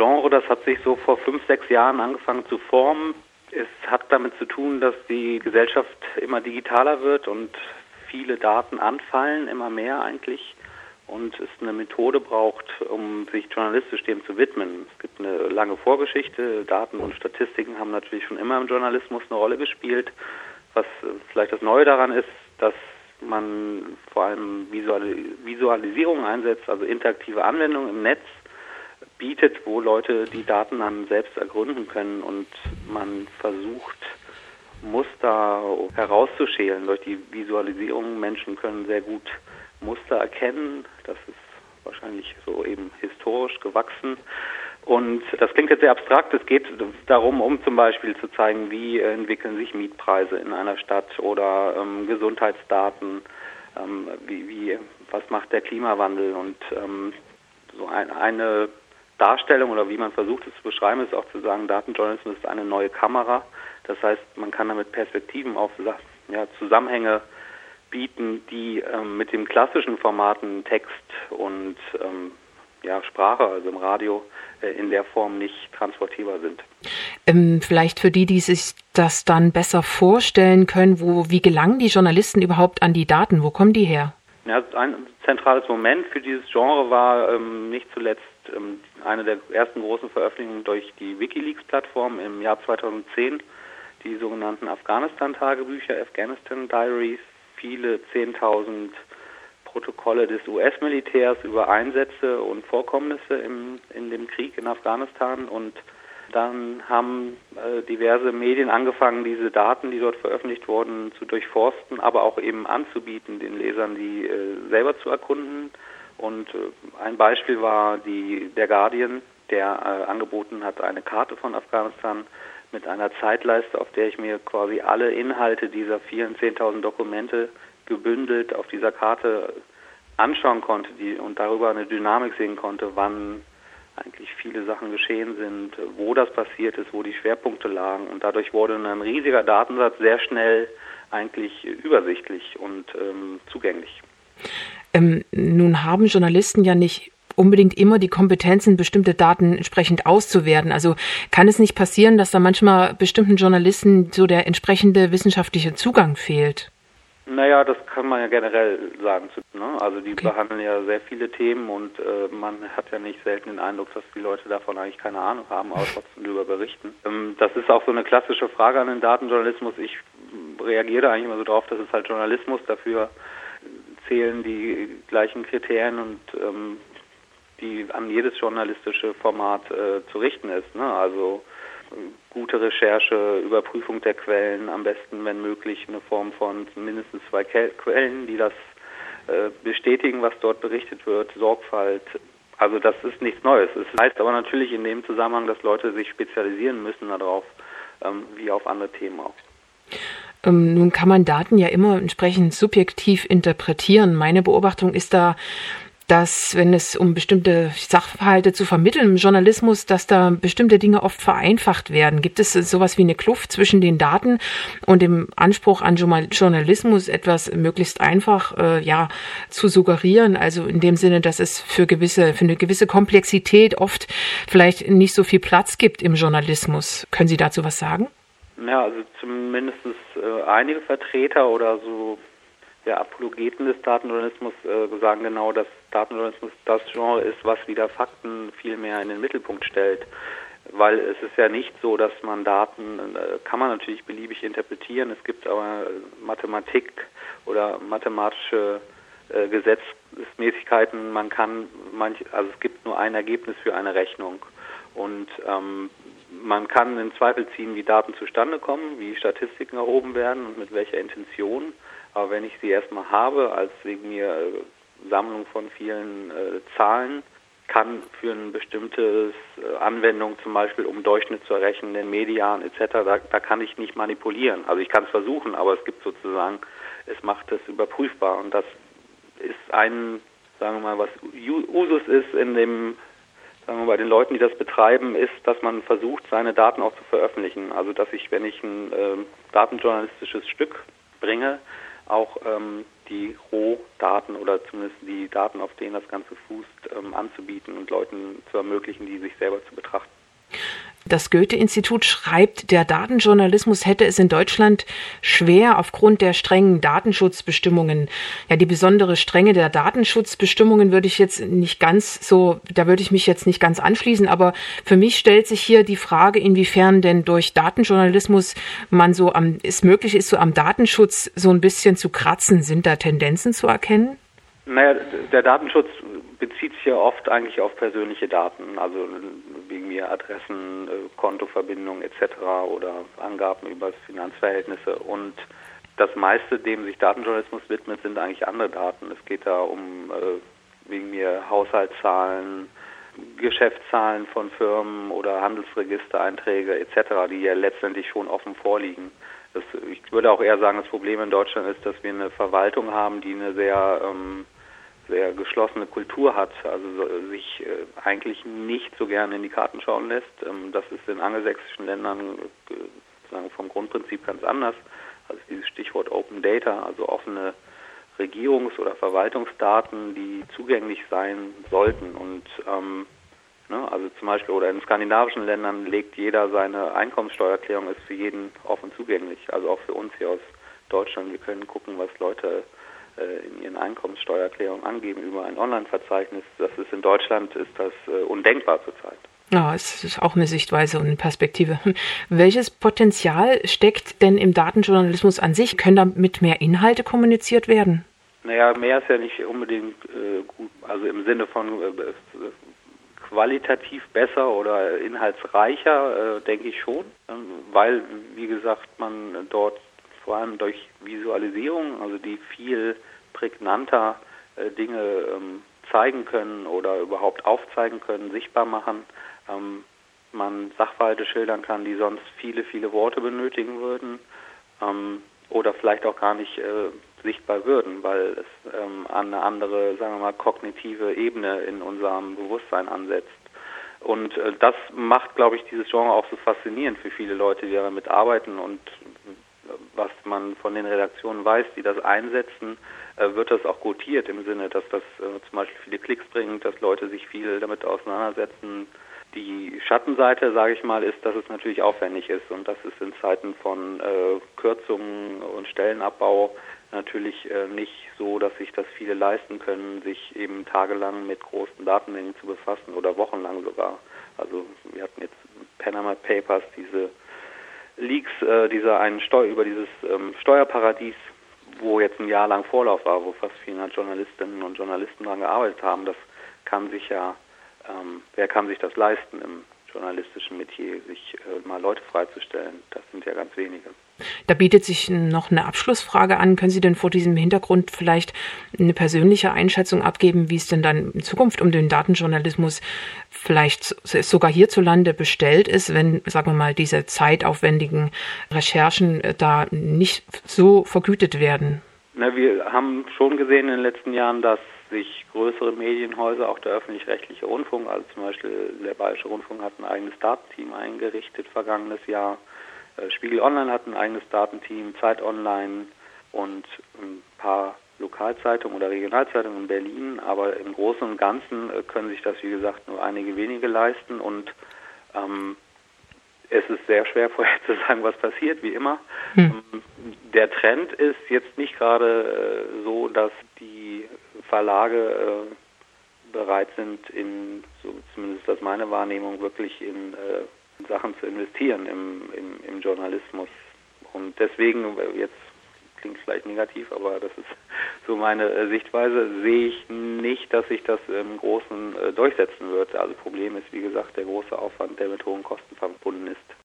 Genre, das hat sich so vor fünf, sechs Jahren angefangen zu formen. Es hat damit zu tun, dass die Gesellschaft immer digitaler wird und viele Daten anfallen, immer mehr eigentlich und es eine Methode braucht, um sich journalistisch dem zu widmen. Es gibt eine lange Vorgeschichte. Daten und Statistiken haben natürlich schon immer im Journalismus eine Rolle gespielt. Was vielleicht das Neue daran ist, dass man vor allem Visualisierung einsetzt, also interaktive Anwendungen im Netz bietet, wo Leute die Daten dann selbst ergründen können und man versucht, Muster herauszuschälen durch die Visualisierung. Menschen können sehr gut Muster erkennen. Das ist wahrscheinlich so eben historisch gewachsen. Und das klingt jetzt sehr abstrakt. Es geht darum, um zum Beispiel zu zeigen, wie entwickeln sich Mietpreise in einer Stadt oder ähm, Gesundheitsdaten, ähm, wie, wie, was macht der Klimawandel und ähm, so ein, eine Darstellung oder wie man versucht es zu beschreiben, ist auch zu sagen, Datenjournalismus ist eine neue Kamera. Das heißt, man kann damit Perspektiven auf ja, Zusammenhänge bieten, die ähm, mit dem klassischen Formaten Text und ähm, ja, Sprache, also im Radio, äh, in der Form nicht transportierbar sind. Ähm, vielleicht für die, die sich das dann besser vorstellen können, wo, wie gelangen die Journalisten überhaupt an die Daten? Wo kommen die her? Ja, ein zentrales Moment für dieses Genre war ähm, nicht zuletzt ähm, eine der ersten großen Veröffentlichungen durch die WikiLeaks-Plattform im Jahr 2010, die sogenannten Afghanistan-Tagebücher, Afghanistan Diaries, viele 10.000 Protokolle des US-Militärs über Einsätze und Vorkommnisse im, in dem Krieg in Afghanistan und dann haben äh, diverse Medien angefangen, diese Daten, die dort veröffentlicht wurden, zu durchforsten, aber auch eben anzubieten, den Lesern die äh, selber zu erkunden. Und äh, ein Beispiel war die, der Guardian, der äh, angeboten hat, eine Karte von Afghanistan mit einer Zeitleiste, auf der ich mir quasi alle Inhalte dieser vielen 10.000 Dokumente gebündelt auf dieser Karte anschauen konnte die, und darüber eine Dynamik sehen konnte, wann eigentlich viele Sachen geschehen sind, wo das passiert ist, wo die Schwerpunkte lagen. Und dadurch wurde ein riesiger Datensatz sehr schnell eigentlich übersichtlich und ähm, zugänglich. Ähm, nun haben Journalisten ja nicht unbedingt immer die Kompetenzen, bestimmte Daten entsprechend auszuwerten. Also kann es nicht passieren, dass da manchmal bestimmten Journalisten so der entsprechende wissenschaftliche Zugang fehlt? Naja, das kann man ja generell sagen. Ne? Also die okay. behandeln ja sehr viele Themen und äh, man hat ja nicht selten den Eindruck, dass die Leute davon eigentlich keine Ahnung haben, aber trotzdem darüber berichten. Ähm, das ist auch so eine klassische Frage an den Datenjournalismus. Ich reagiere eigentlich immer so drauf, das ist halt Journalismus. Dafür zählen die gleichen Kriterien und ähm, die an jedes journalistische Format äh, zu richten ist. Ne? Also gute Recherche, Überprüfung der Quellen, am besten, wenn möglich, eine Form von mindestens zwei Quellen, die das äh, bestätigen, was dort berichtet wird, Sorgfalt. Also das ist nichts Neues. Es heißt aber natürlich in dem Zusammenhang, dass Leute sich spezialisieren müssen darauf, ähm, wie auf andere Themen auch. Ähm, nun kann man Daten ja immer entsprechend subjektiv interpretieren. Meine Beobachtung ist da, dass, wenn es um bestimmte Sachverhalte zu vermitteln im Journalismus, dass da bestimmte Dinge oft vereinfacht werden. Gibt es sowas wie eine Kluft zwischen den Daten und dem Anspruch an Journalismus, etwas möglichst einfach äh, ja zu suggerieren? Also in dem Sinne, dass es für gewisse für eine gewisse Komplexität oft vielleicht nicht so viel Platz gibt im Journalismus. Können Sie dazu was sagen? Ja, also zumindest äh, einige Vertreter oder so der Apologeten des Datenjournalismus äh, sagen genau, dass Datenjournalismus das Genre ist, was wieder Fakten viel mehr in den Mittelpunkt stellt. Weil es ist ja nicht so, dass man Daten, äh, kann man natürlich beliebig interpretieren, es gibt aber Mathematik oder mathematische äh, Gesetzmäßigkeiten, man kann manch, also es gibt nur ein Ergebnis für eine Rechnung. Und ähm, man kann in Zweifel ziehen, wie Daten zustande kommen, wie Statistiken erhoben werden und mit welcher Intention. Aber wenn ich sie erstmal habe, als wegen mir äh, Sammlung von vielen äh, Zahlen, kann für eine bestimmte äh, Anwendung, zum Beispiel um Durchschnitt zu errechnen, den Median etc., da, da kann ich nicht manipulieren. Also ich kann es versuchen, aber es gibt sozusagen, es macht es überprüfbar. Und das ist ein, sagen wir mal, was Usus ist in dem sagen wir, bei den Leuten, die das betreiben, ist, dass man versucht, seine Daten auch zu veröffentlichen. Also dass ich, wenn ich ein äh, datenjournalistisches Stück bringe, auch ähm, die Rohdaten oder zumindest die Daten, auf denen das Ganze fußt, ähm, anzubieten und Leuten zu ermöglichen, die sich selber zu betrachten. Das Goethe-Institut schreibt, der Datenjournalismus hätte es in Deutschland schwer aufgrund der strengen Datenschutzbestimmungen. Ja, die besondere Strenge der Datenschutzbestimmungen würde ich jetzt nicht ganz so, da würde ich mich jetzt nicht ganz anschließen, aber für mich stellt sich hier die Frage, inwiefern denn durch Datenjournalismus man so am, es möglich ist, so am Datenschutz so ein bisschen zu kratzen. Sind da Tendenzen zu erkennen? Naja, der Datenschutz bezieht sich ja oft eigentlich auf persönliche Daten, also wegen mir Adressen, äh, Kontoverbindungen etc. oder Angaben über Finanzverhältnisse und das meiste, dem sich Datenjournalismus widmet, sind eigentlich andere Daten. Es geht da um äh, wegen mir Haushaltszahlen, Geschäftszahlen von Firmen oder Handelsregistereinträge etc., die ja letztendlich schon offen vorliegen. Das, ich würde auch eher sagen, das Problem in Deutschland ist, dass wir eine Verwaltung haben, die eine sehr ähm, sehr geschlossene Kultur hat, also sich äh, eigentlich nicht so gerne in die Karten schauen lässt. Ähm, das ist in angelsächsischen Ländern äh, vom Grundprinzip ganz anders. Also dieses Stichwort Open Data, also offene Regierungs- oder Verwaltungsdaten, die zugänglich sein sollten. Und ähm, ne, also zum Beispiel oder in skandinavischen Ländern legt jeder seine Einkommenssteuererklärung ist für jeden offen zugänglich. Also auch für uns hier aus Deutschland. Wir können gucken, was Leute äh, in ihren Einkommenssteuererklärungen angeben über ein Online-Verzeichnis. Das ist in Deutschland ist das äh, undenkbar zurzeit. Ja, es ist auch eine Sichtweise und eine Perspektive. Welches Potenzial steckt denn im Datenjournalismus an sich? Können damit mehr Inhalte kommuniziert werden? Naja, mehr ist ja nicht unbedingt äh, gut, also im Sinne von äh, qualitativ besser oder inhaltsreicher, äh, denke ich schon, ähm, weil, wie gesagt, man dort vor allem durch Visualisierung, also die viel prägnanter äh, Dinge ähm, zeigen können oder überhaupt aufzeigen können, sichtbar machen. Ähm, man Sachverhalte schildern kann, die sonst viele, viele Worte benötigen würden ähm, oder vielleicht auch gar nicht äh, sichtbar würden, weil es ähm, an eine andere, sagen wir mal, kognitive Ebene in unserem Bewusstsein ansetzt. Und äh, das macht, glaube ich, dieses Genre auch so faszinierend für viele Leute, die damit arbeiten und was man von den Redaktionen weiß, die das einsetzen, äh, wird das auch gutiert im Sinne, dass das äh, zum Beispiel viele Klicks bringt, dass Leute sich viel damit auseinandersetzen. Die Schattenseite, sage ich mal, ist, dass es natürlich aufwendig ist und das ist in Zeiten von äh, Kürzungen und Stellenabbau natürlich äh, nicht so, dass sich das viele leisten können, sich eben tagelang mit großen Datenmengen zu befassen oder wochenlang sogar. Also wir hatten jetzt Panama Papers, diese Leaks äh, dieser einen Steu über dieses ähm, Steuerparadies, wo jetzt ein Jahr lang Vorlauf war, wo fast 400 Journalistinnen und Journalisten daran gearbeitet haben, das kann sich ja, ähm, wer kann sich das leisten im journalistischen Metier, sich äh, mal Leute freizustellen? Das sind ja ganz wenige. Da bietet sich noch eine Abschlussfrage an. Können Sie denn vor diesem Hintergrund vielleicht eine persönliche Einschätzung abgeben, wie es denn dann in Zukunft um den Datenjournalismus vielleicht sogar hierzulande bestellt ist, wenn, sagen wir mal, diese zeitaufwendigen Recherchen äh, da nicht so vergütet werden? Na, wir haben schon gesehen in den letzten Jahren, dass sich größere Medienhäuser, auch der öffentlich-rechtliche Rundfunk, also zum Beispiel der Bayerische Rundfunk hat ein eigenes Datenteam eingerichtet vergangenes Jahr. Äh, Spiegel Online hat ein eigenes Datenteam, Zeit Online und ein paar Lokalzeitungen oder Regionalzeitungen in Berlin, aber im Großen und Ganzen äh, können sich das, wie gesagt, nur einige wenige leisten und ähm, es ist sehr schwer vorherzusagen, was passiert, wie immer. Hm. Ähm, der Trend ist jetzt nicht gerade äh, so, dass die Verlage äh, bereit sind, in, so zumindest das meine Wahrnehmung, wirklich in äh, Sachen zu investieren im, im, im Journalismus. Und deswegen, jetzt klingt vielleicht negativ, aber das ist so meine äh, Sichtweise, sehe ich nicht, dass sich das im Großen äh, durchsetzen wird. Also Problem ist, wie gesagt, der große Aufwand, der mit hohen Kosten verbunden ist.